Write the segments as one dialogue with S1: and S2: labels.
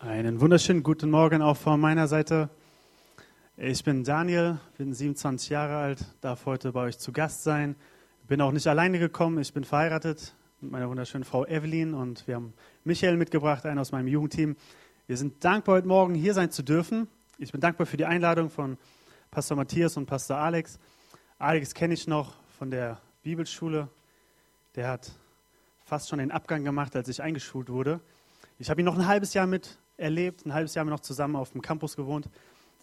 S1: Einen wunderschönen guten Morgen auch von meiner Seite. Ich bin Daniel, bin 27 Jahre alt, darf heute bei euch zu Gast sein. Bin auch nicht alleine gekommen, ich bin verheiratet mit meiner wunderschönen Frau Evelyn und wir haben Michael mitgebracht, einen aus meinem Jugendteam. Wir sind dankbar, heute Morgen hier sein zu dürfen. Ich bin dankbar für die Einladung von Pastor Matthias und Pastor Alex. Alex kenne ich noch von der Bibelschule. Der hat fast schon den Abgang gemacht, als ich eingeschult wurde. Ich habe ihn noch ein halbes Jahr mit erlebt. Ein halbes Jahr haben wir noch zusammen auf dem Campus gewohnt.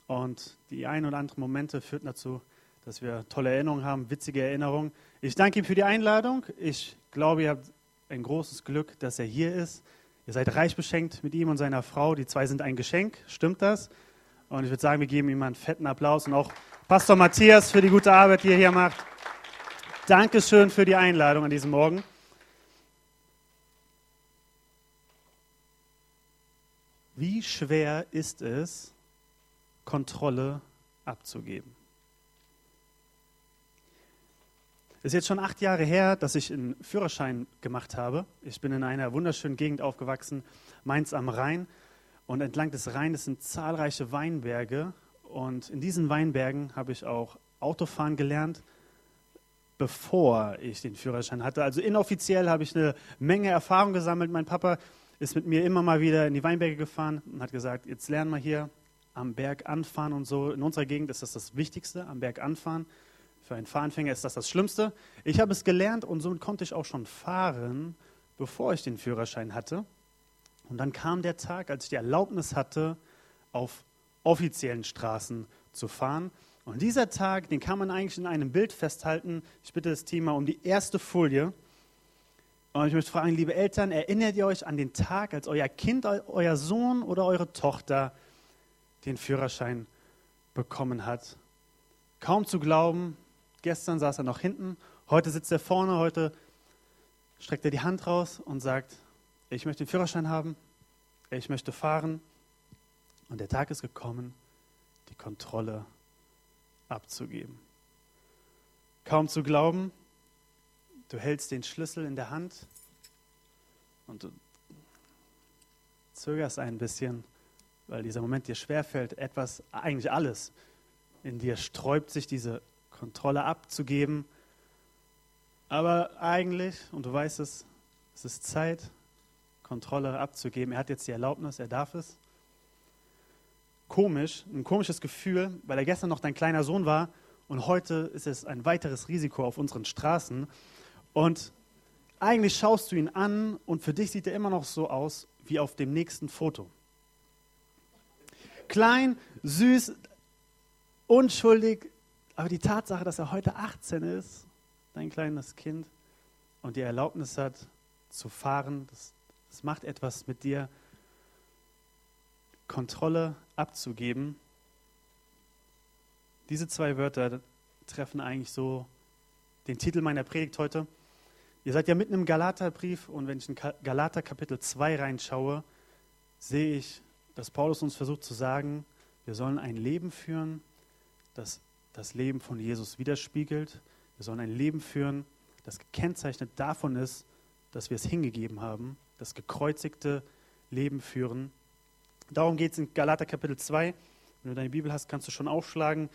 S1: Und die ein oder anderen Momente führten dazu, dass wir tolle Erinnerungen haben, witzige Erinnerungen. Ich danke ihm für die Einladung. Ich glaube, ihr habt ein großes Glück, dass er hier ist. Ihr seid reich beschenkt mit ihm und seiner Frau. Die zwei sind ein Geschenk. Stimmt das? Und ich würde sagen, wir geben ihm einen fetten Applaus und auch Pastor Matthias für die gute Arbeit, die er hier macht. Dankeschön für die Einladung an diesem Morgen. Wie schwer ist es, Kontrolle abzugeben? Es ist jetzt schon acht Jahre her, dass ich einen Führerschein gemacht habe. Ich bin in einer wunderschönen Gegend aufgewachsen, Mainz am Rhein. Und entlang des Rheins sind zahlreiche Weinberge. Und in diesen Weinbergen habe ich auch Autofahren gelernt, bevor ich den Führerschein hatte. Also inoffiziell habe ich eine Menge Erfahrung gesammelt. Mein Papa ist mit mir immer mal wieder in die Weinberge gefahren und hat gesagt, jetzt lernen wir hier am Berg anfahren und so. In unserer Gegend ist das das Wichtigste, am Berg anfahren. Für einen Fahranfänger ist das das Schlimmste. Ich habe es gelernt und somit konnte ich auch schon fahren, bevor ich den Führerschein hatte. Und dann kam der Tag, als ich die Erlaubnis hatte, auf offiziellen Straßen zu fahren. Und dieser Tag, den kann man eigentlich in einem Bild festhalten. Ich bitte das Thema um die erste Folie. Und ich möchte fragen, liebe Eltern, erinnert ihr euch an den Tag, als euer Kind, euer Sohn oder eure Tochter den Führerschein bekommen hat? Kaum zu glauben, gestern saß er noch hinten, heute sitzt er vorne, heute streckt er die Hand raus und sagt, ich möchte den Führerschein haben, ich möchte fahren. Und der Tag ist gekommen, die Kontrolle abzugeben. Kaum zu glauben, Du hältst den Schlüssel in der Hand und du zögerst ein bisschen, weil dieser Moment dir schwerfällt. Etwas, eigentlich alles in dir sträubt sich, diese Kontrolle abzugeben. Aber eigentlich, und du weißt es, es ist Zeit, Kontrolle abzugeben. Er hat jetzt die Erlaubnis, er darf es. Komisch, ein komisches Gefühl, weil er gestern noch dein kleiner Sohn war und heute ist es ein weiteres Risiko auf unseren Straßen. Und eigentlich schaust du ihn an und für dich sieht er immer noch so aus wie auf dem nächsten Foto. Klein, süß, unschuldig, aber die Tatsache, dass er heute 18 ist, dein kleines Kind, und die Erlaubnis hat zu fahren, das, das macht etwas mit dir, Kontrolle abzugeben. Diese zwei Wörter treffen eigentlich so den Titel meiner Predigt heute. Ihr seid ja mitten im Galaterbrief und wenn ich in Galater Kapitel 2 reinschaue, sehe ich, dass Paulus uns versucht zu sagen, wir sollen ein Leben führen, das das Leben von Jesus widerspiegelt. Wir sollen ein Leben führen, das gekennzeichnet davon ist, dass wir es hingegeben haben, das gekreuzigte Leben führen. Darum geht es in Galater Kapitel 2. Wenn du deine Bibel hast, kannst du schon aufschlagen.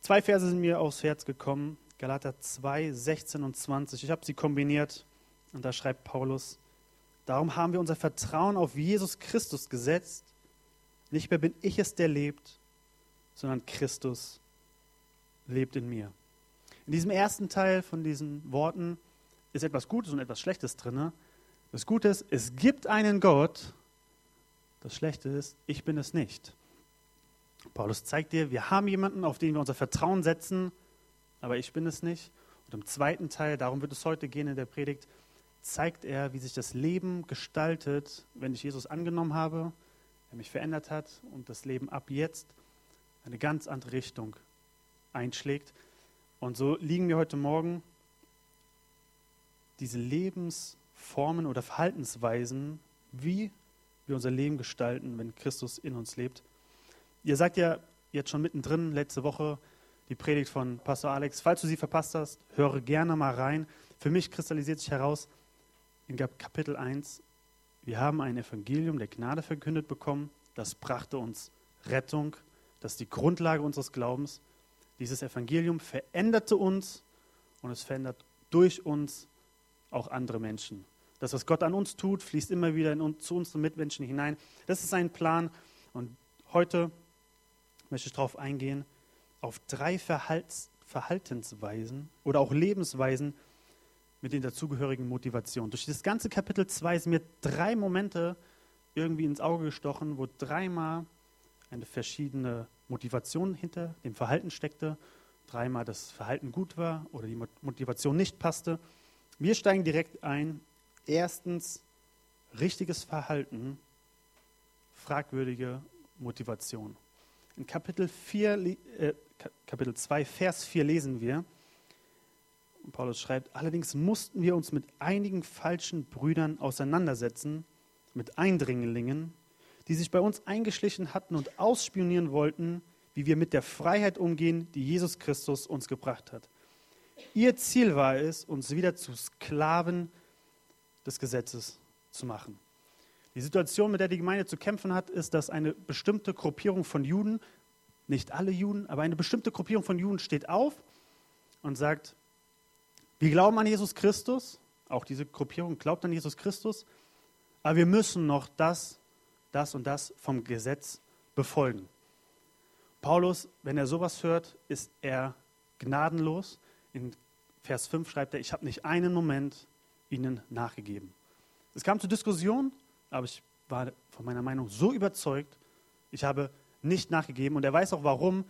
S1: Zwei Verse sind mir aufs Herz gekommen. Galater 2, 16 und 20. Ich habe sie kombiniert und da schreibt Paulus, darum haben wir unser Vertrauen auf Jesus Christus gesetzt. Nicht mehr bin ich es, der lebt, sondern Christus lebt in mir. In diesem ersten Teil von diesen Worten ist etwas Gutes und etwas Schlechtes drin. Das Gute ist, es gibt einen Gott. Das Schlechte ist, ich bin es nicht. Paulus zeigt dir, wir haben jemanden, auf den wir unser Vertrauen setzen aber ich bin es nicht. Und im zweiten Teil, darum wird es heute gehen in der Predigt, zeigt er, wie sich das Leben gestaltet, wenn ich Jesus angenommen habe, er mich verändert hat und das Leben ab jetzt eine ganz andere Richtung einschlägt. Und so liegen mir heute Morgen diese Lebensformen oder Verhaltensweisen, wie wir unser Leben gestalten, wenn Christus in uns lebt. Ihr seid ja jetzt schon mittendrin, letzte Woche die Predigt von Pastor Alex. Falls du sie verpasst hast, höre gerne mal rein. Für mich kristallisiert sich heraus in Kapitel 1, Wir haben ein Evangelium der Gnade verkündet bekommen. Das brachte uns Rettung. Das ist die Grundlage unseres Glaubens. Dieses Evangelium veränderte uns und es verändert durch uns auch andere Menschen. Das, was Gott an uns tut, fließt immer wieder in, zu unseren Mitmenschen hinein. Das ist sein Plan. Und heute möchte ich darauf eingehen, auf drei Verhalts Verhaltensweisen oder auch Lebensweisen mit den dazugehörigen Motivationen. Durch das ganze Kapitel 2 sind mir drei Momente irgendwie ins Auge gestochen, wo dreimal eine verschiedene Motivation hinter dem Verhalten steckte, dreimal das Verhalten gut war oder die Motivation nicht passte. Wir steigen direkt ein. Erstens, richtiges Verhalten, fragwürdige Motivation. In Kapitel, 4, äh, Kapitel 2, Vers 4 lesen wir, Paulus schreibt, allerdings mussten wir uns mit einigen falschen Brüdern auseinandersetzen, mit Eindringlingen, die sich bei uns eingeschlichen hatten und ausspionieren wollten, wie wir mit der Freiheit umgehen, die Jesus Christus uns gebracht hat. Ihr Ziel war es, uns wieder zu Sklaven des Gesetzes zu machen. Die Situation, mit der die Gemeinde zu kämpfen hat, ist, dass eine bestimmte Gruppierung von Juden, nicht alle Juden, aber eine bestimmte Gruppierung von Juden steht auf und sagt, wir glauben an Jesus Christus, auch diese Gruppierung glaubt an Jesus Christus, aber wir müssen noch das, das und das vom Gesetz befolgen. Paulus, wenn er sowas hört, ist er gnadenlos. In Vers 5 schreibt er, ich habe nicht einen Moment ihnen nachgegeben. Es kam zur Diskussion, aber ich war von meiner Meinung so überzeugt, ich habe nicht nachgegeben. Und er weiß auch warum,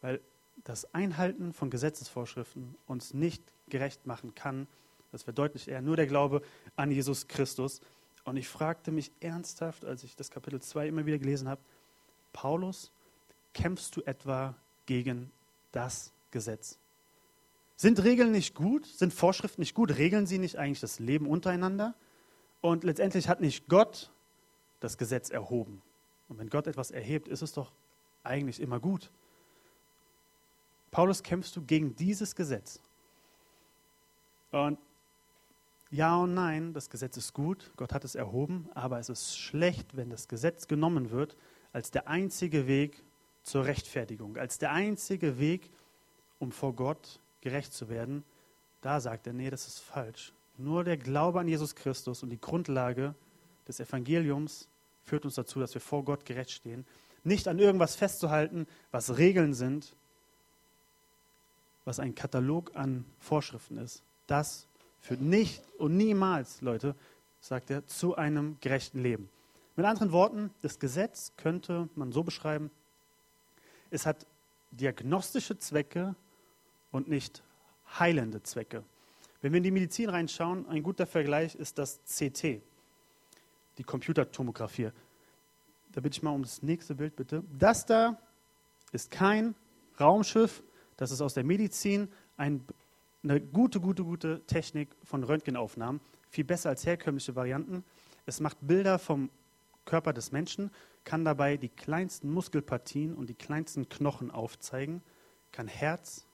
S1: weil das Einhalten von Gesetzesvorschriften uns nicht gerecht machen kann. Das verdeutlicht er nur der Glaube an Jesus Christus. Und ich fragte mich ernsthaft, als ich das Kapitel 2 immer wieder gelesen habe, Paulus, kämpfst du etwa gegen das Gesetz? Sind Regeln nicht gut? Sind Vorschriften nicht gut? Regeln sie nicht eigentlich das Leben untereinander? Und letztendlich hat nicht Gott das Gesetz erhoben. Und wenn Gott etwas erhebt, ist es doch eigentlich immer gut. Paulus, kämpfst du gegen dieses Gesetz? Und ja und nein, das Gesetz ist gut, Gott hat es erhoben, aber es ist schlecht, wenn das Gesetz genommen wird als der einzige Weg zur Rechtfertigung, als der einzige Weg, um vor Gott gerecht zu werden. Da sagt er, nee, das ist falsch. Nur der Glaube an Jesus Christus und die Grundlage des Evangeliums führt uns dazu, dass wir vor Gott gerecht stehen. Nicht an irgendwas festzuhalten, was Regeln sind, was ein Katalog an Vorschriften ist. Das führt nicht und niemals, Leute, sagt er, zu einem gerechten Leben. Mit anderen Worten, das Gesetz könnte man so beschreiben, es hat diagnostische Zwecke und nicht heilende Zwecke. Wenn wir in die Medizin reinschauen, ein guter Vergleich ist das CT, die Computertomographie. Da bitte ich mal um das nächste Bild, bitte. Das da ist kein Raumschiff, das ist aus der Medizin ein, eine gute, gute, gute Technik von Röntgenaufnahmen, viel besser als herkömmliche Varianten. Es macht Bilder vom Körper des Menschen, kann dabei die kleinsten Muskelpartien und die kleinsten Knochen aufzeigen, kann Herz,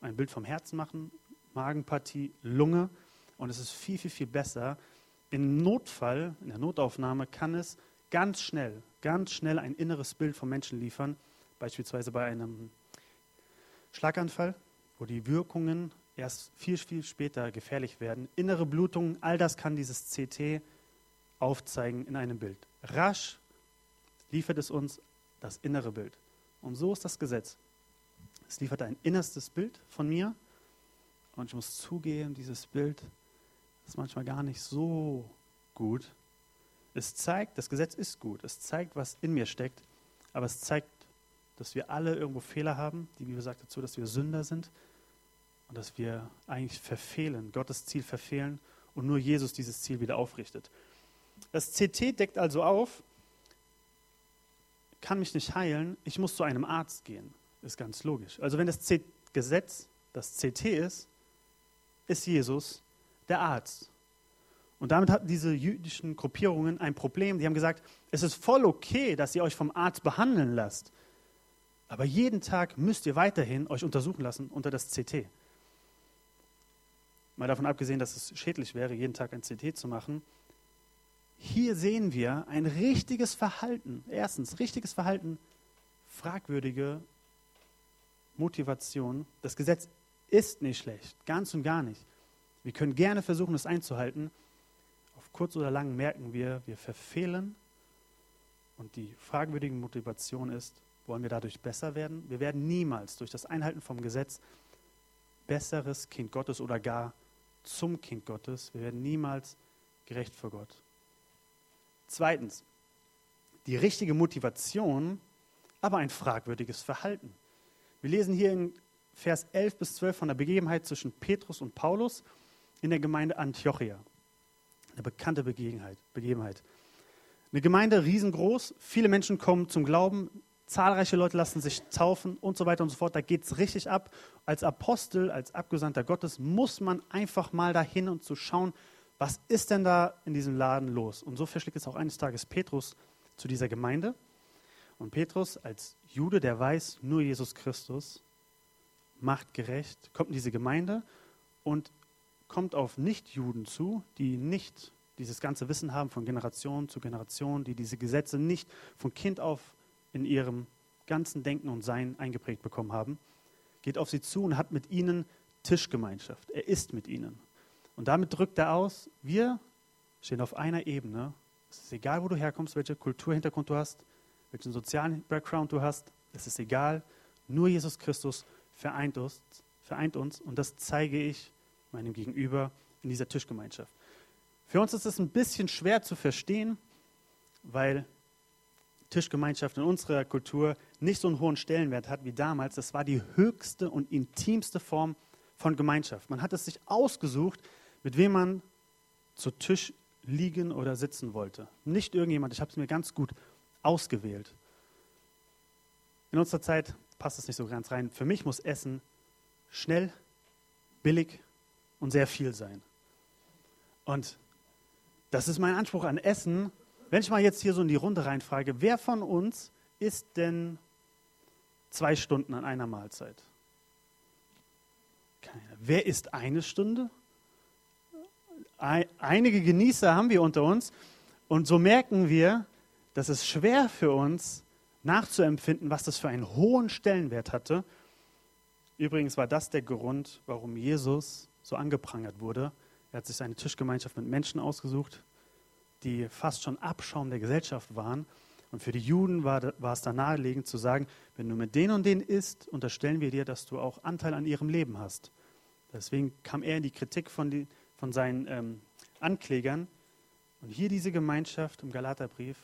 S1: ein Bild vom Herzen machen, Magenpartie, Lunge. Und es ist viel, viel, viel besser. Im Notfall, in der Notaufnahme, kann es ganz schnell, ganz schnell ein inneres Bild vom Menschen liefern. Beispielsweise bei einem Schlaganfall, wo die Wirkungen erst viel, viel später gefährlich werden. Innere Blutungen, all das kann dieses CT aufzeigen in einem Bild. Rasch liefert es uns das innere Bild. Und so ist das Gesetz. Es liefert ein innerstes Bild von mir und ich muss zugeben, dieses Bild ist manchmal gar nicht so gut. Es zeigt, das Gesetz ist gut. Es zeigt, was in mir steckt. Aber es zeigt, dass wir alle irgendwo Fehler haben. Die Bibel sagt dazu, dass wir Sünder sind und dass wir eigentlich verfehlen, Gottes Ziel verfehlen und nur Jesus dieses Ziel wieder aufrichtet. Das CT deckt also auf, kann mich nicht heilen, ich muss zu einem Arzt gehen. Ist ganz logisch. Also wenn das C Gesetz das CT ist, ist Jesus der Arzt. Und damit hatten diese jüdischen Gruppierungen ein Problem. Die haben gesagt, es ist voll okay, dass ihr euch vom Arzt behandeln lasst. Aber jeden Tag müsst ihr weiterhin euch untersuchen lassen unter das CT. Mal davon abgesehen, dass es schädlich wäre, jeden Tag ein CT zu machen. hier sehen wir ein richtiges Verhalten. Erstens, richtiges Verhalten, fragwürdige Motivation. Das Gesetz ist nicht schlecht, ganz und gar nicht. Wir können gerne versuchen, es einzuhalten. Auf kurz oder lang merken wir, wir verfehlen. Und die fragwürdige Motivation ist, wollen wir dadurch besser werden? Wir werden niemals durch das Einhalten vom Gesetz besseres Kind Gottes oder gar zum Kind Gottes. Wir werden niemals gerecht vor Gott. Zweitens, die richtige Motivation, aber ein fragwürdiges Verhalten. Wir lesen hier in Vers 11 bis 12 von der Begebenheit zwischen Petrus und Paulus in der Gemeinde Antiochia. Eine bekannte Begebenheit. Begebenheit. Eine Gemeinde riesengroß, viele Menschen kommen zum Glauben, zahlreiche Leute lassen sich taufen und so weiter und so fort. Da geht es richtig ab. Als Apostel, als Abgesandter Gottes muss man einfach mal dahin und zu schauen, was ist denn da in diesem Laden los? Und so verschlägt es auch eines Tages Petrus zu dieser Gemeinde. Und Petrus als Jude, der weiß, nur Jesus Christus macht gerecht, kommt in diese Gemeinde und kommt auf Nichtjuden zu, die nicht dieses ganze Wissen haben von Generation zu Generation, die diese Gesetze nicht von Kind auf in ihrem ganzen Denken und Sein eingeprägt bekommen haben, geht auf sie zu und hat mit ihnen Tischgemeinschaft. Er ist mit ihnen. Und damit drückt er aus, wir stehen auf einer Ebene. Es ist egal, wo du herkommst, welche Kulturhintergrund du hast, welchen sozialen Background du hast. Es ist egal. Nur Jesus Christus vereint uns, vereint uns und das zeige ich meinem Gegenüber in dieser Tischgemeinschaft. Für uns ist es ein bisschen schwer zu verstehen, weil Tischgemeinschaft in unserer Kultur nicht so einen hohen Stellenwert hat wie damals. Das war die höchste und intimste Form von Gemeinschaft. Man hat es sich ausgesucht, mit wem man zu Tisch liegen oder sitzen wollte. Nicht irgendjemand, ich habe es mir ganz gut ausgewählt. In unserer Zeit passt es nicht so ganz rein. Für mich muss Essen schnell, billig und sehr viel sein. Und das ist mein Anspruch an Essen, wenn ich mal jetzt hier so in die Runde reinfrage, wer von uns isst denn zwei Stunden an einer Mahlzeit? Keiner. Wer isst eine Stunde? Einige Genießer haben wir unter uns. Und so merken wir, dass es schwer für uns nachzuempfinden, was das für einen hohen Stellenwert hatte. Übrigens war das der Grund, warum Jesus so angeprangert wurde. Er hat sich seine Tischgemeinschaft mit Menschen ausgesucht, die fast schon Abschaum der Gesellschaft waren. Und für die Juden war, war es da naheliegend zu sagen, wenn du mit denen und denen isst, unterstellen wir dir, dass du auch Anteil an ihrem Leben hast. Deswegen kam er in die Kritik von, die, von seinen ähm, Anklägern. Und hier diese Gemeinschaft im Galaterbrief,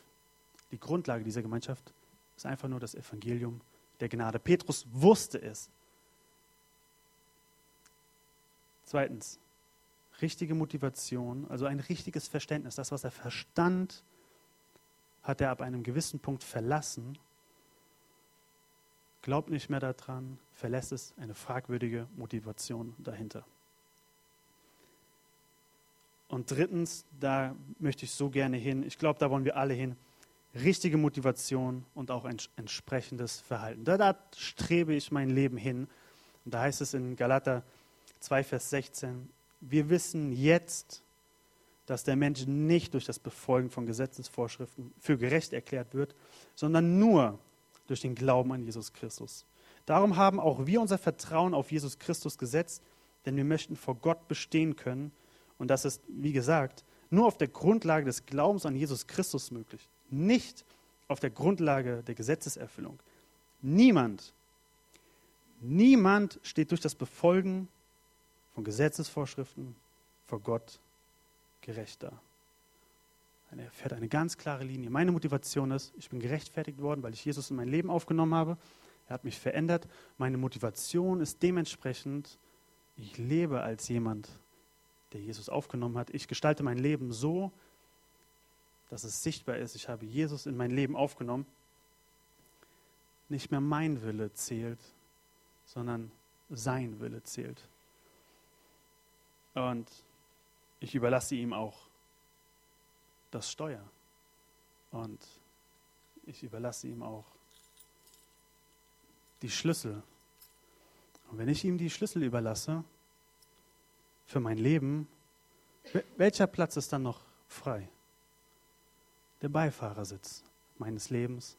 S1: die Grundlage dieser Gemeinschaft, ist einfach nur das Evangelium der Gnade. Petrus wusste es. Zweitens, richtige Motivation, also ein richtiges Verständnis. Das, was er verstand, hat er ab einem gewissen Punkt verlassen. Glaubt nicht mehr daran, verlässt es eine fragwürdige Motivation dahinter. Und drittens, da möchte ich so gerne hin, ich glaube, da wollen wir alle hin, richtige Motivation und auch ein entsprechendes Verhalten. Da, da strebe ich mein Leben hin. Und da heißt es in Galater 2, Vers 16, wir wissen jetzt, dass der Mensch nicht durch das Befolgen von Gesetzesvorschriften für gerecht erklärt wird, sondern nur durch den Glauben an Jesus Christus. Darum haben auch wir unser Vertrauen auf Jesus Christus gesetzt, denn wir möchten vor Gott bestehen können. Und das ist, wie gesagt, nur auf der Grundlage des Glaubens an Jesus Christus möglich, nicht auf der Grundlage der Gesetzeserfüllung. Niemand, niemand steht durch das Befolgen von Gesetzesvorschriften vor Gott gerecht da. Er fährt eine ganz klare Linie. Meine Motivation ist, ich bin gerechtfertigt worden, weil ich Jesus in mein Leben aufgenommen habe. Er hat mich verändert. Meine Motivation ist dementsprechend, ich lebe als jemand, der Jesus aufgenommen hat. Ich gestalte mein Leben so, dass es sichtbar ist, ich habe Jesus in mein Leben aufgenommen. Nicht mehr mein Wille zählt, sondern sein Wille zählt. Und ich überlasse ihm auch das Steuer. Und ich überlasse ihm auch die Schlüssel. Und wenn ich ihm die Schlüssel überlasse für mein Leben, welcher Platz ist dann noch frei? Der Beifahrersitz meines Lebens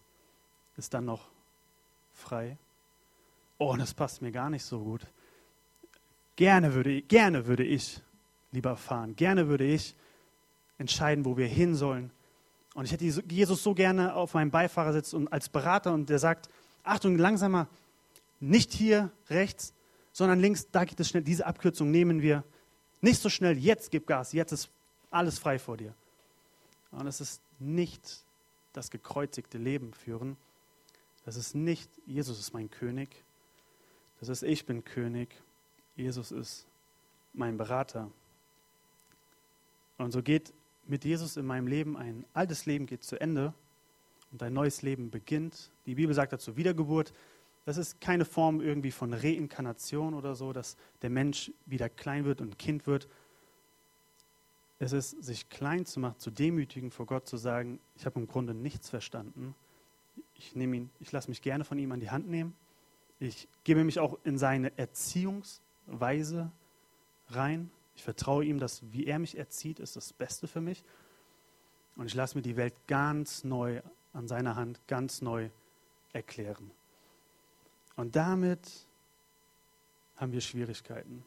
S1: ist dann noch frei. Oh, das passt mir gar nicht so gut. Gerne würde, gerne würde ich lieber fahren. Gerne würde ich entscheiden, wo wir hin sollen. Und ich hätte Jesus so gerne auf meinem Beifahrersitz und als Berater und der sagt, Achtung, langsamer, nicht hier rechts, sondern links, da geht es schnell. Diese Abkürzung nehmen wir. Nicht so schnell, jetzt gib Gas, jetzt ist alles frei vor dir. Und es ist nicht das gekreuzigte Leben führen. Das ist nicht, Jesus ist mein König. Das ist, ich bin König. Jesus ist mein Berater. Und so geht mit Jesus in meinem Leben ein altes Leben geht zu Ende und ein neues Leben beginnt. Die Bibel sagt dazu Wiedergeburt. Das ist keine Form irgendwie von Reinkarnation oder so, dass der Mensch wieder klein wird und Kind wird. Es ist, sich klein zu machen, zu demütigen vor Gott, zu sagen, ich habe im Grunde nichts verstanden. Ich, nehme ihn, ich lasse mich gerne von ihm an die Hand nehmen. Ich gebe mich auch in seine Erziehungsweise rein. Ich vertraue ihm, dass wie er mich erzieht, ist das Beste für mich. Und ich lasse mir die Welt ganz neu an seiner Hand, ganz neu erklären. Und damit haben wir Schwierigkeiten.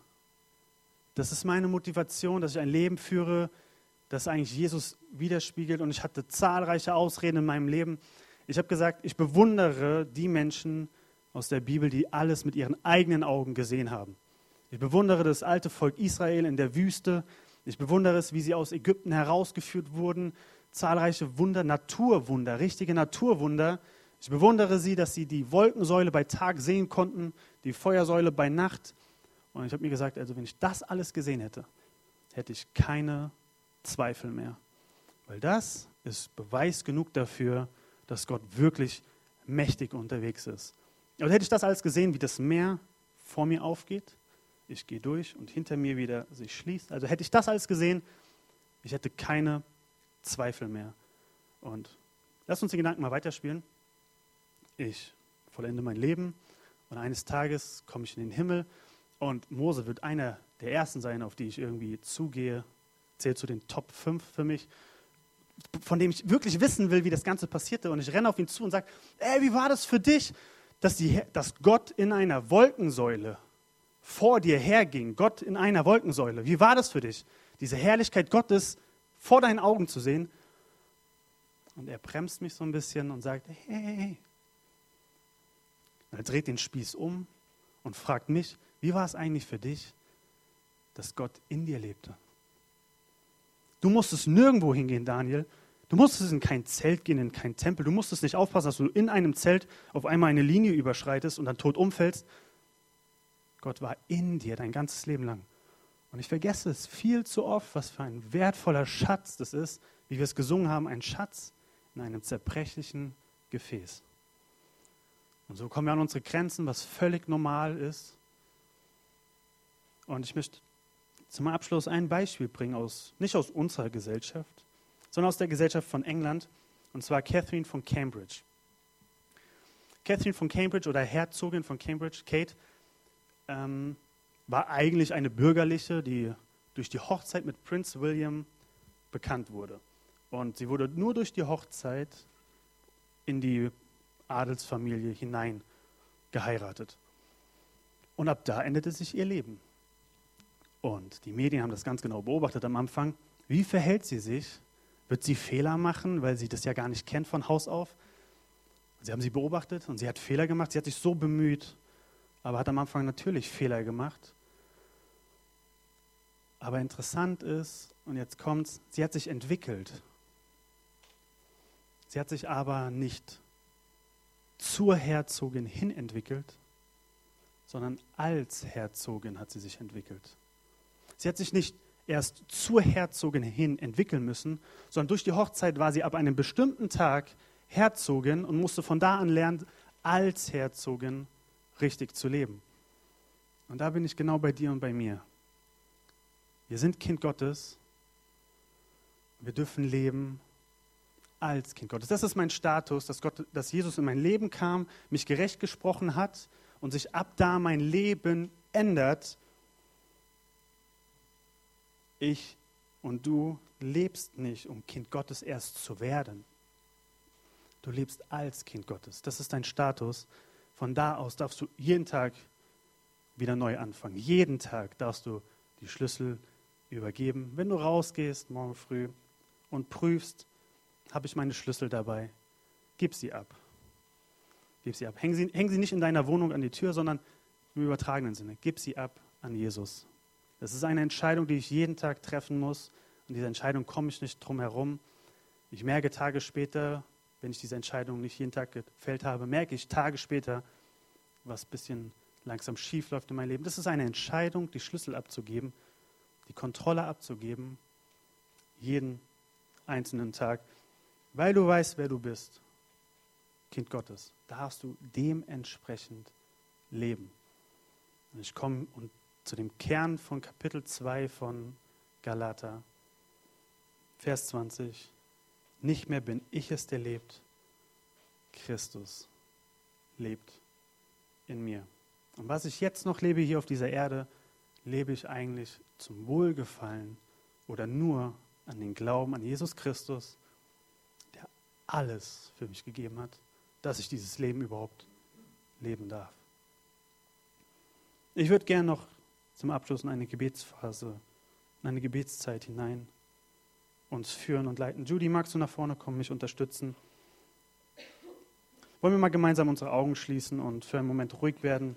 S1: Das ist meine Motivation, dass ich ein Leben führe, das eigentlich Jesus widerspiegelt. Und ich hatte zahlreiche Ausreden in meinem Leben. Ich habe gesagt, ich bewundere die Menschen aus der Bibel, die alles mit ihren eigenen Augen gesehen haben. Ich bewundere das alte Volk Israel in der Wüste. Ich bewundere es, wie sie aus Ägypten herausgeführt wurden. Zahlreiche Wunder, Naturwunder, richtige Naturwunder. Ich bewundere sie, dass sie die Wolkensäule bei Tag sehen konnten, die Feuersäule bei Nacht. Und ich habe mir gesagt, also wenn ich das alles gesehen hätte, hätte ich keine Zweifel mehr. Weil das ist Beweis genug dafür, dass Gott wirklich mächtig unterwegs ist. Und hätte ich das alles gesehen, wie das Meer vor mir aufgeht, ich gehe durch und hinter mir wieder sich schließt. Also hätte ich das alles gesehen, ich hätte keine Zweifel mehr. Und lass uns den Gedanken mal weiterspielen. Ich vollende mein Leben und eines Tages komme ich in den Himmel und Mose wird einer der ersten sein, auf die ich irgendwie zugehe. Zählt zu den Top 5 für mich, von dem ich wirklich wissen will, wie das Ganze passierte. Und ich renne auf ihn zu und sage, ey, wie war das für dich, dass, die, dass Gott in einer Wolkensäule vor dir herging, Gott in einer Wolkensäule. Wie war das für dich, diese Herrlichkeit Gottes vor deinen Augen zu sehen? Und er bremst mich so ein bisschen und sagt, hey, hey, hey. er dreht den Spieß um und fragt mich, wie war es eigentlich für dich, dass Gott in dir lebte? Du musstest nirgendwo hingehen, Daniel. Du musstest in kein Zelt gehen, in kein Tempel. Du musstest nicht aufpassen, dass du in einem Zelt auf einmal eine Linie überschreitest und dann tot umfällst, Gott war in dir dein ganzes Leben lang. Und ich vergesse es viel zu oft, was für ein wertvoller Schatz das ist, wie wir es gesungen haben, ein Schatz in einem zerbrechlichen Gefäß. Und so kommen wir an unsere Grenzen, was völlig normal ist. Und ich möchte zum Abschluss ein Beispiel bringen, aus, nicht aus unserer Gesellschaft, sondern aus der Gesellschaft von England, und zwar Catherine von Cambridge. Catherine von Cambridge oder Herzogin von Cambridge, Kate, ähm, war eigentlich eine bürgerliche, die durch die Hochzeit mit Prinz William bekannt wurde. Und sie wurde nur durch die Hochzeit in die Adelsfamilie hinein geheiratet. Und ab da endete sich ihr Leben. Und die Medien haben das ganz genau beobachtet am Anfang. Wie verhält sie sich? Wird sie Fehler machen, weil sie das ja gar nicht kennt von Haus auf? Sie haben sie beobachtet und sie hat Fehler gemacht. Sie hat sich so bemüht, aber hat am Anfang natürlich Fehler gemacht. Aber interessant ist, und jetzt kommt's, sie hat sich entwickelt. Sie hat sich aber nicht zur Herzogin hin entwickelt, sondern als Herzogin hat sie sich entwickelt. Sie hat sich nicht erst zur Herzogin hin entwickeln müssen, sondern durch die Hochzeit war sie ab einem bestimmten Tag Herzogin und musste von da an lernen, als Herzogin richtig zu leben. Und da bin ich genau bei dir und bei mir. Wir sind Kind Gottes. Wir dürfen leben als Kind Gottes. Das ist mein Status, dass, Gott, dass Jesus in mein Leben kam, mich gerecht gesprochen hat und sich ab da mein Leben ändert. Ich Und du lebst nicht, um Kind Gottes erst zu werden. Du lebst als Kind Gottes. Das ist dein Status. Von da aus darfst du jeden Tag wieder neu anfangen. Jeden Tag darfst du die Schlüssel übergeben. Wenn du rausgehst morgen früh und prüfst, habe ich meine Schlüssel dabei, gib sie ab. Gib sie ab. Häng sie, häng sie nicht in deiner Wohnung an die Tür, sondern im übertragenen Sinne. Gib sie ab an Jesus. Das ist eine Entscheidung, die ich jeden Tag treffen muss. Und diese Entscheidung komme ich nicht drum herum. Ich merke Tage später, wenn ich diese Entscheidung nicht jeden Tag gefällt habe, merke ich Tage später, was ein bisschen langsam schief läuft in meinem Leben. Das ist eine Entscheidung, die Schlüssel abzugeben, die Kontrolle abzugeben, jeden einzelnen Tag, weil du weißt, wer du bist. Kind Gottes, darfst du dementsprechend leben. Und ich komme zu dem Kern von Kapitel 2 von Galater, Vers 20. Nicht mehr bin ich es, der lebt, Christus lebt in mir. Und was ich jetzt noch lebe hier auf dieser Erde, lebe ich eigentlich zum Wohlgefallen oder nur an den Glauben an Jesus Christus, der alles für mich gegeben hat, dass ich dieses Leben überhaupt leben darf. Ich würde gerne noch zum Abschluss in eine Gebetsphase, in eine Gebetszeit hinein uns führen und leiten. Judy, magst du nach vorne kommen, mich unterstützen? Wollen wir mal gemeinsam unsere Augen schließen und für einen Moment ruhig werden?